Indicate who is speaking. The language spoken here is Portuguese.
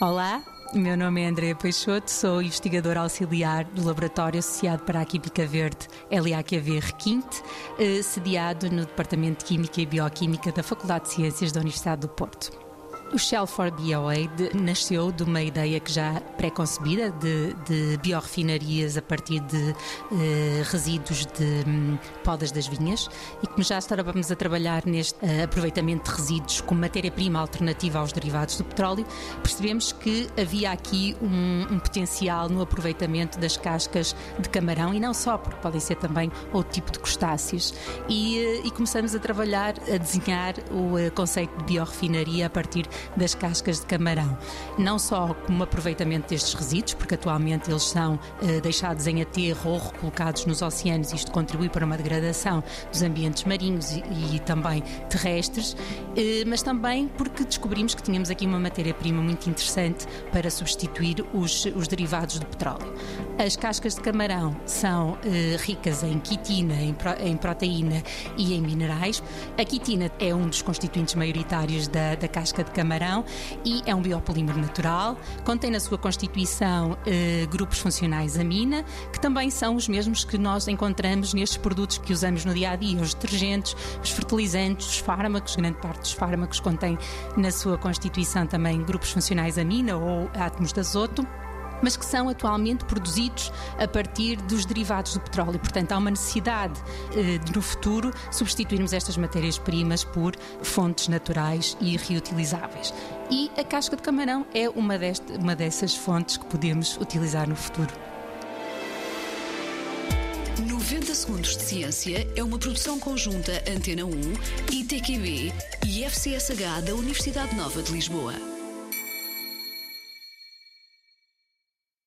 Speaker 1: Olá, meu nome é Andréa Peixoto, sou investigadora auxiliar do Laboratório Associado para a Química Verde LAQV Requinte, eh, sediado no Departamento de Química e Bioquímica da Faculdade de Ciências da Universidade do Porto. O Shell for BOA de, nasceu de uma ideia que já pré-concebida de, de biorrefinarias a partir de eh, resíduos de hum, podas das vinhas e como já estávamos a trabalhar neste uh, aproveitamento de resíduos como matéria-prima alternativa aos derivados do petróleo, percebemos que havia aqui um, um, potencial no aproveitamento das cascas de camarão e não só, porque podem ser também outro tipo de crustáceos. E, uh, e começamos a trabalhar, a desenhar o uh, conceito de biorrefinaria a partir das cascas de camarão. Não só como aproveitamento destes resíduos, porque atualmente eles são eh, deixados em aterro ou recolocados nos oceanos, isto contribui para uma degradação dos ambientes marinhos e, e também terrestres, eh, mas também porque descobrimos que tínhamos aqui uma matéria-prima muito interessante para substituir os, os derivados do petróleo. As cascas de camarão são eh, ricas em quitina, em, pro, em, proteína e em minerais. A quitina é um dos constituintes maioritários da, da casca de camarão camarão e é um biopolímero natural. Contém na sua constituição eh, grupos funcionais amina, que também são os mesmos que nós encontramos nestes produtos que usamos no dia a dia, os detergentes, os fertilizantes, os fármacos. Grande parte dos fármacos contém na sua constituição também grupos funcionais amina ou átomos de azoto mas que são atualmente produzidos a partir dos derivados do petróleo. Portanto, há uma necessidade eh, de, no futuro, substituirmos estas matérias-primas por fontes naturais e reutilizáveis. E a casca de camarão é uma, deste, uma dessas fontes que podemos utilizar no futuro.
Speaker 2: 90 Segundos de Ciência é uma produção conjunta Antena 1, ITQB e FCSH da Universidade Nova de Lisboa.